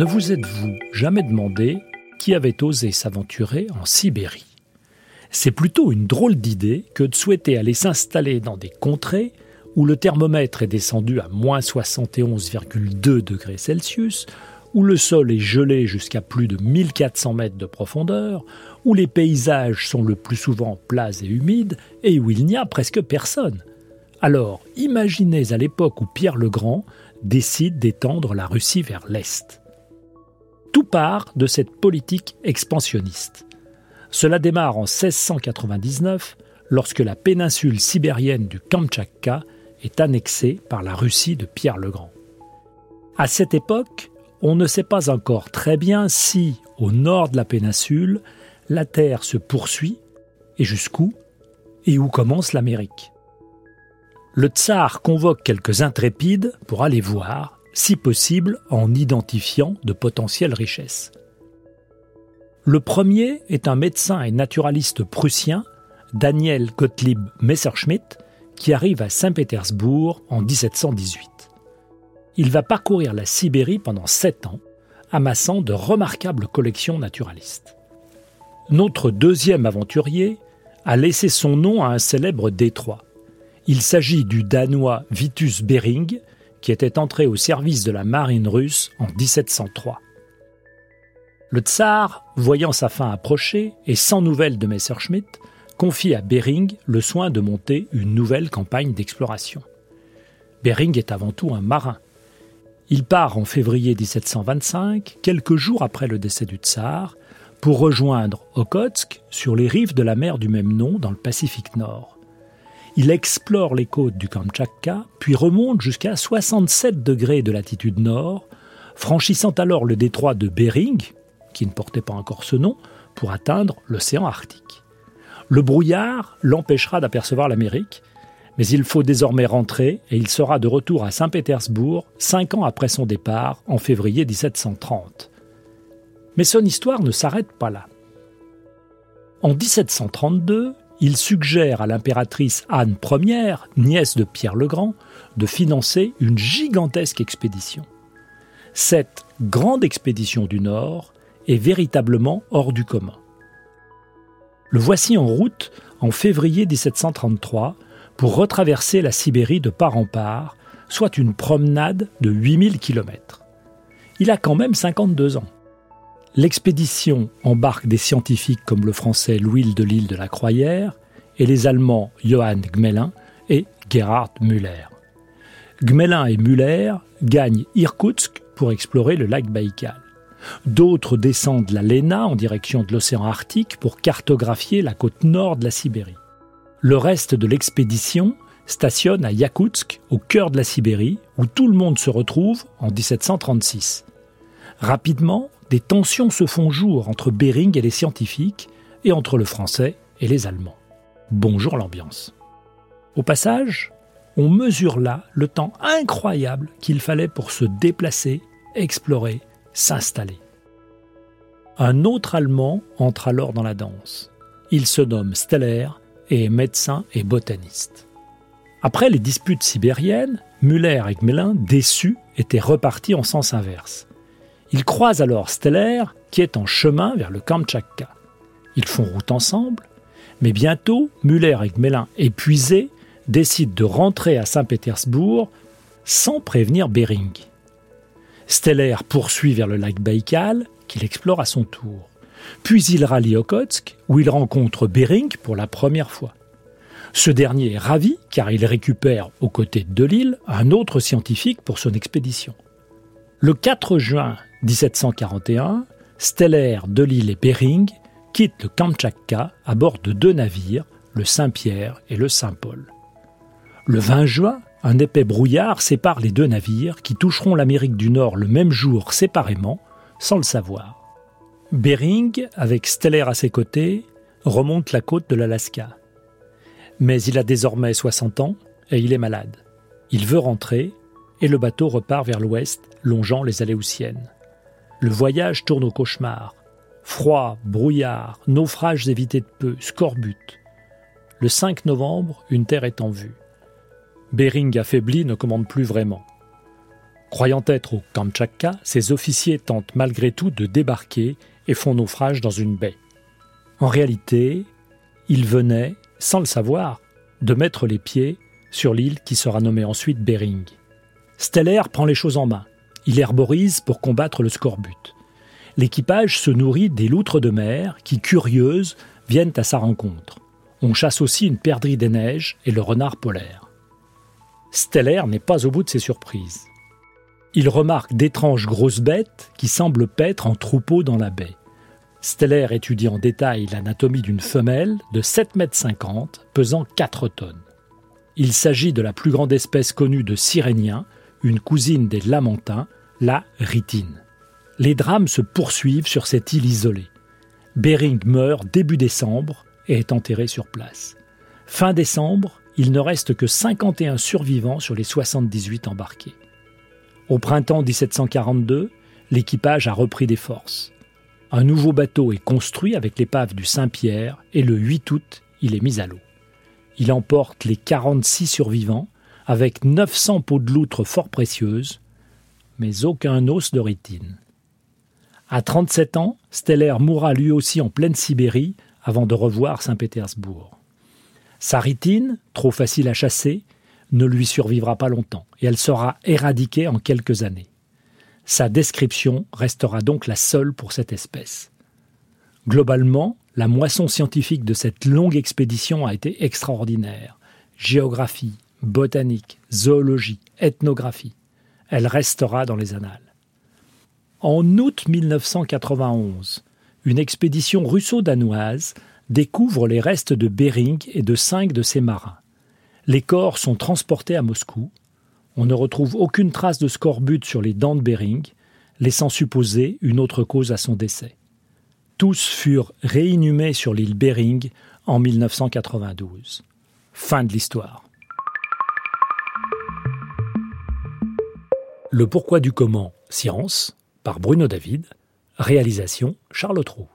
Ne vous êtes-vous jamais demandé qui avait osé s'aventurer en Sibérie? C'est plutôt une drôle d'idée que de souhaiter aller s'installer dans des contrées où le thermomètre est descendu à moins 71,2 degrés Celsius, où le sol est gelé jusqu'à plus de 1400 mètres de profondeur, où les paysages sont le plus souvent plats et humides, et où il n'y a presque personne. Alors, imaginez à l'époque où Pierre le Grand décide d'étendre la Russie vers l'Est. Tout part de cette politique expansionniste. Cela démarre en 1699, lorsque la péninsule sibérienne du Kamtchatka est annexée par la Russie de Pierre le Grand. À cette époque, on ne sait pas encore très bien si, au nord de la péninsule, la Terre se poursuit, et jusqu'où, et où commence l'Amérique. Le tsar convoque quelques intrépides pour aller voir, si possible en identifiant de potentielles richesses. Le premier est un médecin et naturaliste prussien, Daniel Gottlieb Messerschmitt, qui arrive à Saint-Pétersbourg en 1718. Il va parcourir la Sibérie pendant sept ans, amassant de remarquables collections naturalistes. Notre deuxième aventurier a laissé son nom à un célèbre détroit. Il s'agit du Danois Vitus Bering, qui était entré au service de la marine russe en 1703. Le tsar, voyant sa fin approcher et sans nouvelles de Messerschmitt, confie à Bering le soin de monter une nouvelle campagne d'exploration. Bering est avant tout un marin. Il part en février 1725, quelques jours après le décès du tsar, pour rejoindre Okotsk sur les rives de la mer du même nom dans le Pacifique Nord. Il explore les côtes du Kamtchatka, puis remonte jusqu'à 67 degrés de latitude nord, franchissant alors le détroit de Bering, qui ne portait pas encore ce nom, pour atteindre l'océan Arctique. Le brouillard l'empêchera d'apercevoir l'Amérique, mais il faut désormais rentrer et il sera de retour à Saint-Pétersbourg cinq ans après son départ, en février 1730. Mais son histoire ne s'arrête pas là. En 1732, il suggère à l'impératrice Anne Ier, nièce de Pierre le Grand, de financer une gigantesque expédition. Cette grande expédition du Nord est véritablement hors du commun. Le voici en route en février 1733 pour retraverser la Sibérie de part en part, soit une promenade de 8000 km. Il a quand même 52 ans. L'expédition embarque des scientifiques comme le français Louis de l'île de la Croyère et les Allemands Johann Gmelin et Gerhard Müller. Gmelin et Müller gagnent Irkoutsk pour explorer le lac Baïkal. D'autres descendent la Lena en direction de l'océan Arctique pour cartographier la côte nord de la Sibérie. Le reste de l'expédition stationne à Yakoutsk, au cœur de la Sibérie, où tout le monde se retrouve en 1736. Rapidement, des tensions se font jour entre Bering et les scientifiques, et entre le français et les Allemands. Bonjour l'ambiance. Au passage, on mesure là le temps incroyable qu'il fallait pour se déplacer, explorer, s'installer. Un autre Allemand entre alors dans la danse. Il se nomme Steller et est médecin et botaniste. Après les disputes sibériennes, Müller et Gmelin, déçus, étaient repartis en sens inverse. Ils croisent alors Steller, qui est en chemin vers le Kamtchatka. Ils font route ensemble, mais bientôt, Müller et Gmelin, épuisés, décident de rentrer à Saint-Pétersbourg sans prévenir Bering. Steller poursuit vers le lac Baïkal, qu'il explore à son tour. Puis il rallie Okotsk, où il rencontre Bering pour la première fois. Ce dernier est ravi car il récupère aux côtés de l'île un autre scientifique pour son expédition. Le 4 juin 1741, Steller, Delille et Bering quittent le Kamtchatka à bord de deux navires, le Saint-Pierre et le Saint-Paul. Le 20 juin, un épais brouillard sépare les deux navires qui toucheront l'Amérique du Nord le même jour séparément, sans le savoir. Bering, avec Steller à ses côtés, remonte la côte de l'Alaska. Mais il a désormais 60 ans et il est malade. Il veut rentrer et le bateau repart vers l'ouest, longeant les Aléoutiennes. Le voyage tourne au cauchemar. Froid, brouillard, naufrages évités de peu, scorbut. Le 5 novembre, une terre est en vue. Bering affaibli ne commande plus vraiment. Croyant être au Kamtchatka, ces officiers tentent malgré tout de débarquer et font naufrage dans une baie. En réalité, ils venaient, sans le savoir, de mettre les pieds sur l'île qui sera nommée ensuite Bering. Steller prend les choses en main. Il herborise pour combattre le scorbut. L'équipage se nourrit des loutres de mer qui, curieuses, viennent à sa rencontre. On chasse aussi une perdrix des neiges et le renard polaire. Steller n'est pas au bout de ses surprises. Il remarque d'étranges grosses bêtes qui semblent paître en troupeau dans la baie. Steller étudie en détail l'anatomie d'une femelle de 7,50 m, pesant 4 tonnes. Il s'agit de la plus grande espèce connue de siréniens, une cousine des lamantins, la ritine. Les drames se poursuivent sur cette île isolée. Bering meurt début décembre et est enterré sur place. Fin décembre, il ne reste que 51 survivants sur les 78 embarqués. Au printemps 1742, l'équipage a repris des forces. Un nouveau bateau est construit avec l'épave du Saint-Pierre et le 8 août, il est mis à l'eau. Il emporte les 46 survivants avec 900 peaux de loutre fort précieuses, mais aucun os de rétine. À 37 ans, Steller mourra lui aussi en pleine Sibérie avant de revoir Saint-Pétersbourg. Sa rétine, trop facile à chasser, ne lui survivra pas longtemps et elle sera éradiquée en quelques années. Sa description restera donc la seule pour cette espèce. Globalement, la moisson scientifique de cette longue expédition a été extraordinaire. Géographie, botanique, zoologie, ethnographie. Elle restera dans les annales. En août 1991, une expédition russo-danoise découvre les restes de Bering et de cinq de ses marins. Les corps sont transportés à Moscou. On ne retrouve aucune trace de scorbut sur les dents de Bering, laissant supposer une autre cause à son décès. Tous furent réinhumés sur l'île Bering en 1992. Fin de l'histoire. Le pourquoi du comment, science, par Bruno David, réalisation Charles Trou.